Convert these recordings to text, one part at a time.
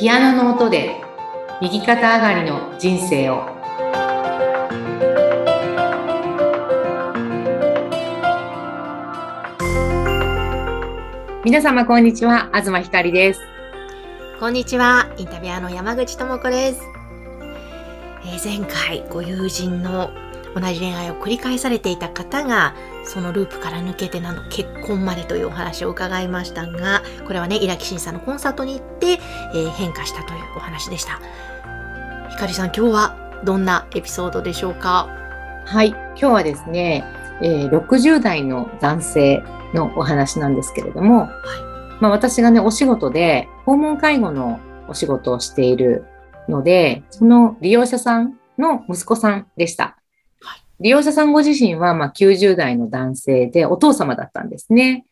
ピアノの音で右肩上がりの人生を。皆様こんにちは。東ひかりです。こんにちは、インタビュアーの山口智子です。えー前回、ご友人の同じ恋愛を繰り返されていた方が、そのループから抜けてなの結婚までというお話を伺いましたが、これはね、イラキシンさんのコンサートに行って、えー変化したというお話でした。ひかりさん、今日はどんなエピソードでしょうか？はい今日はですね、えー60代の男性のお話なんですけれども、まあ、私がねお仕事で訪問介護のお仕事をしているのでその利用者さんの息子さんでしたは。利用者さんご自身はまあ90代の男性でお父様だったんですね。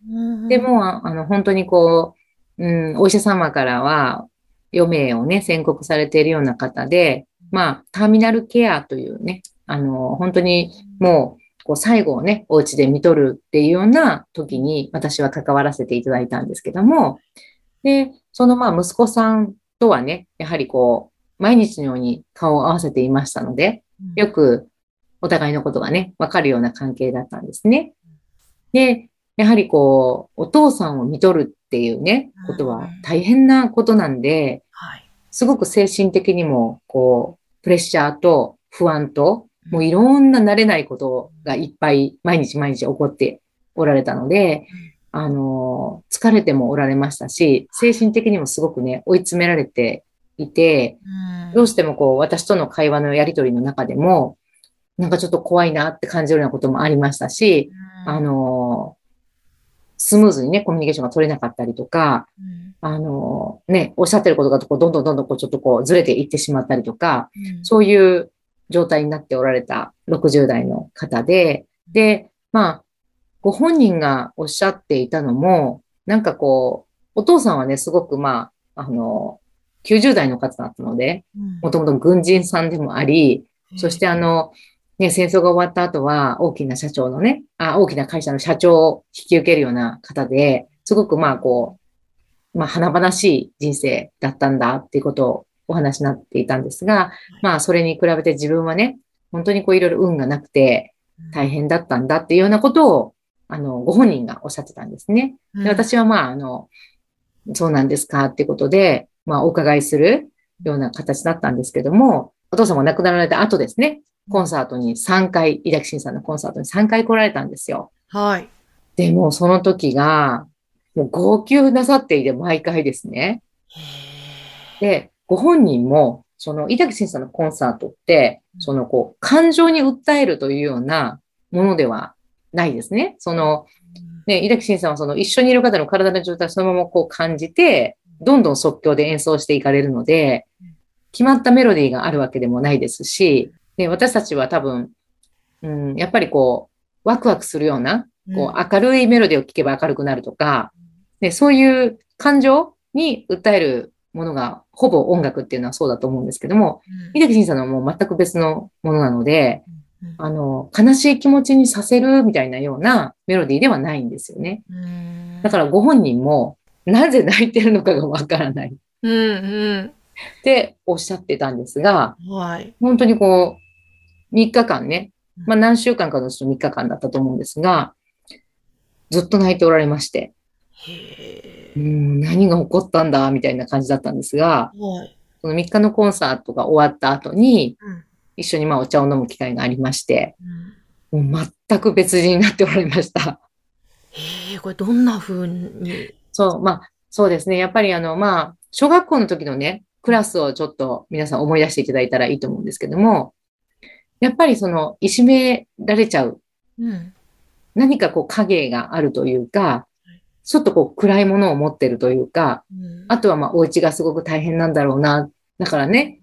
で、もああの本当にこう、うん、お医者様からは余命をね宣告されているような方で、まあターミナルケアというね、あの本当にもうこう最後をね、お家で見とるっていうような時に私は関わらせていただいたんですけども、で、そのまあ息子さんとはね、やはりこう、毎日のように顔を合わせていましたので、よくお互いのことがね、わかるような関係だったんですね。で、やはりこう、お父さんを見とるっていうね、ことは大変なことなんで、はい。すごく精神的にも、こう、プレッシャーと不安と、もういろんな慣れないことがいっぱい毎日毎日起こっておられたので、あの、疲れてもおられましたし、精神的にもすごくね、追い詰められていて、どうしてもこう、私との会話のやりとりの中でも、なんかちょっと怖いなって感じるようなこともありましたし、あの、スムーズにね、コミュニケーションが取れなかったりとか、あの、ね、おっしゃってることがこうどんどんどんどんこうちょっとこうずれていってしまったりとか、そういう状態になっておられた60代の方で、で、まあ、ご本人がおっしゃっていたのも、なんかこう、お父さんはね、すごくまあ、あの、90代の方だったので、もともと軍人さんでもあり、そしてあの、ね、戦争が終わった後は大きな社長のね、あ大きな会社の社長を引き受けるような方で、すごくまあこう、まあ華々しい人生だったんだっていうことをお話になっていたんですが、まあそれに比べて自分はね、本当にこういろいろ運がなくて大変だったんだっていうようなことを、あの、ご本人がおっしゃってたんですね。で私はまあ、あの、そうなんですかっていうことで、まあお伺いするような形だったんですけども、お父様が亡くなられた後ですね、コンサートに3回、井崎慎さんのコンサートに3回来られたんですよ。はい。でもその時が、もう号泣なさっていて毎回ですね。で、ご本人も、その井崎慎さんのコンサートって、そのこう、感情に訴えるというようなものではないですね。その、ね、井崎慎さんはその一緒にいる方の体の状態をそのままこう感じて、どんどん即興で演奏していかれるので、決まったメロディーがあるわけでもないですし、で私たちは多分、うん、やっぱりこう、ワクワクするような、こう、明るいメロディーを聴けば明るくなるとか、でそういう感情に訴えるものが、ほぼ音楽っていうのはそうだと思うんですけども、井崎慎さんのはもう全く別のものなので、あの、悲しい気持ちにさせるみたいなようなメロディーではないんですよね。だからご本人も、なぜ泣いてるのかがわからない。っうんうん。ておっしゃってたんですが、はい。本当にこう、3日間ね、まあ何週間かのうちの3日間だったと思うんですが、ずっと泣いておられまして、へうーん、何が起こったんだ、みたいな感じだったんですが。その3日のコンサートが終わった後に、うん一緒にまあお茶を飲む機会がありまして、うんもう全く別人になっておられました。へえ、これどんな風に？そう、まあ、そうですね。やっぱりあの、まあ、小学校の時のね、クラスをちょっと皆さん思い出していただいたらいいと思うんですけども、やっぱりその、いじめられちゃう、うん。何かこう影があるというか、ちょっとこう暗いものを持ってるというか、あとはまあ、お家がすごく大変なんだろうな。だからね、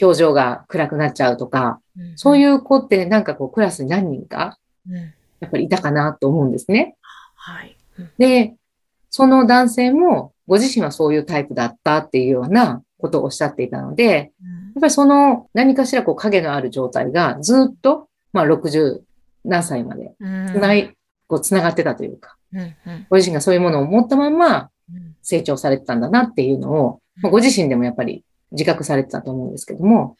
表情が暗くなっちゃうとか、そうういう子ってなんかこうクラスに何人か、ん。うんやっぱりいたかなと思うんですね。はい。うんで、その男性もご自身はそういうタイプだったっていうようなことをおっしゃっていたので、やっぱりその何かしらこう影のある状態がずっと、まあ60何歳までうん。つない、こうつながってたというか、ご自身がそういうものを持ったままうん。成長されてたんだなっていうのをまあ、ご自身でもやっぱり自覚されてたと思うんですけども、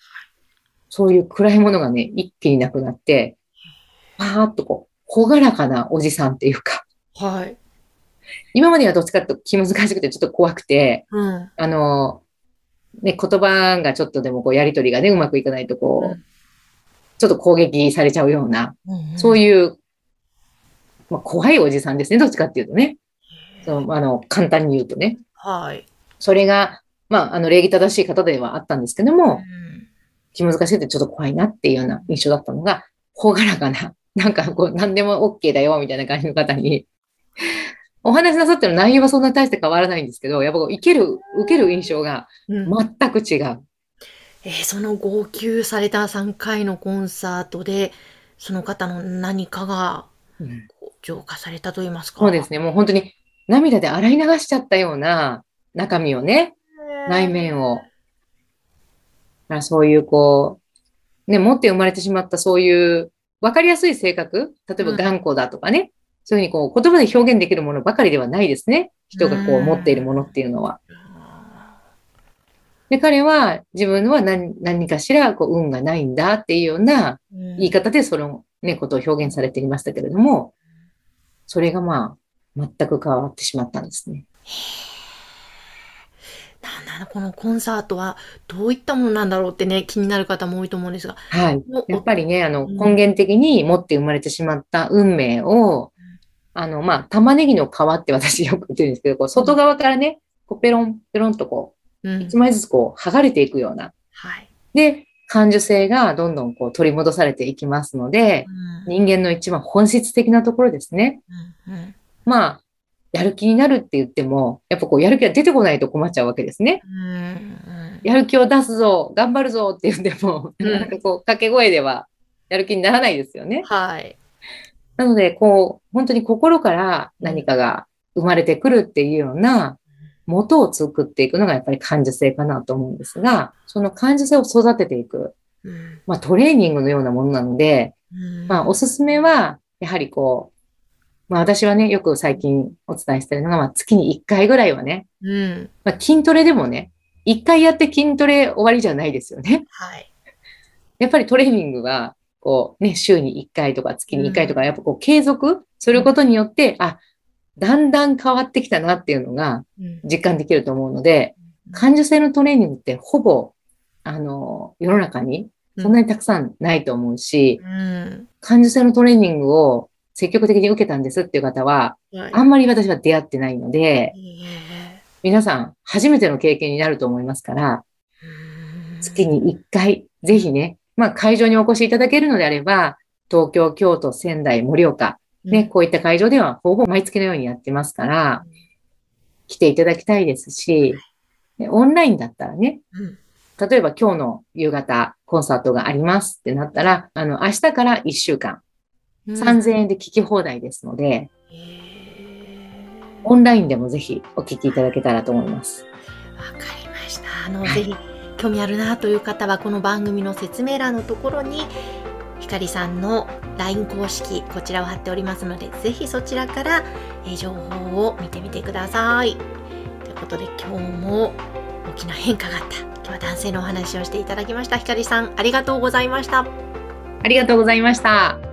そういう暗いものがね、一気になくなって、パーっとこう、ほがらかなおじさんっていうか、はい。今まではどっちかというと気難しくてちょっと怖くて、うん。あの、ね、言葉がちょっとでもこうやりとりがね、うまくいかないとこう、うんちょっと攻撃されちゃうような、うんそういいう、まあ、怖いおじさんですね、どっちかっていうとね。そのあの、簡単に言うとね。はい。それが、まあ、あの、礼儀正しい方ではあったんですけどうも、ん気難しくてちょっと怖いなっていうような印象だったのが、ほがらかな、なんかこう、何でも OK だよ、みたいな感じの方に、お話しなさってる内容はそんな大して変わらないんですけど、やっぱこう、受ける、受ける印象がうん全く違う。えーその号泣された3回のコンサートで、その方の何かがうん浄化されたと言いますか？そうですね。もう本当に涙で洗い流しちゃったような中身をね、内面を。だからそういうこう、ね、持って生まれてしまったそういう分かりやすい性格、例えばうん頑固だとかね、そういうふうにこう言葉で表現できるものばかりではないですね。人がこううん持っているものっていうのは。あで、彼は自分は何何かしらこう運がないんだっていうような言い方でそのね、ことを表現されていましたけれども、それがまあ、全く変わってしまったんですね。なんだこのコンサートはどういったものなんだろうってね、気になる方も多いと思うんですが。はい。おやっぱりね、あの、うん根源的に持って生まれてしまった運命を、あの、まあ、玉ねぎの皮って私よく言ってるんですけど、こう外側からね、こうペロン、ペロンとこうんう、一枚ずつこう、剥がれていくような。はい。で、感受性がどんどんこう取り戻されていきますので、うん人間の一番本質的なところですね。うんうんまあ、やる気になるって言っても、やっぱこう、やる気が出てこないと困っちゃうわけですね。うんやる気を出すぞ、頑張るぞって言っても、うんなんかこう、掛け声ではやる気にならないですよね。はい。なので、こう、本当に心から何かが生まれてくるっていうような元を作っていくのがやっぱり感受性かなと思うんですが、その感受性を育てていく、うんまあトレーニングのようなものなので、うんまあおすすめは、やはりこう、まあ私はね、よく最近お伝えしてるのが、まあ月に1回ぐらいはね、うん。まあ筋トレでもね、1回やって筋トレ終わりじゃないですよね。はい。やっぱりトレーニングは、こうね、週に1回とか月に1回とか、やっぱこう継続することによって、あ、だんだん変わってきたなっていうのがうん。実感できると思うので、感受性のトレーニングってほぼ、あの、世の中にそんなにたくさんないと思うし、うん。感受性のトレーニングを積極的に受けたんですっていう方は、はい。あんまり私は出会ってないので、皆さん初めての経験になると思いますから、うん。月に1回、ぜひね、まあ会場にお越しいただけるのであれば、東京、京都、仙台、盛岡、ね、こういった会場ではほぼ毎月のようにやってますから、来ていただきたいですし、でオンラインだったらね、うん例えば今日の夕方コンサートがありますってなったら、あの、明日から1週間、うん3000円で聞き放題ですので、オンラインでもぜひお聞きいただけたらと思います。わかりました。あの、はいぜひ興味あるなという方はこの番組の説明欄のところにひかりさんの LINE 公式こちらを貼っておりますのでぜひそちらから情報を見てみてください。ということで今日も大きな変化があった今日は男性のお話をしていただきましたひかりさんありがとうございました。ありがとうございました。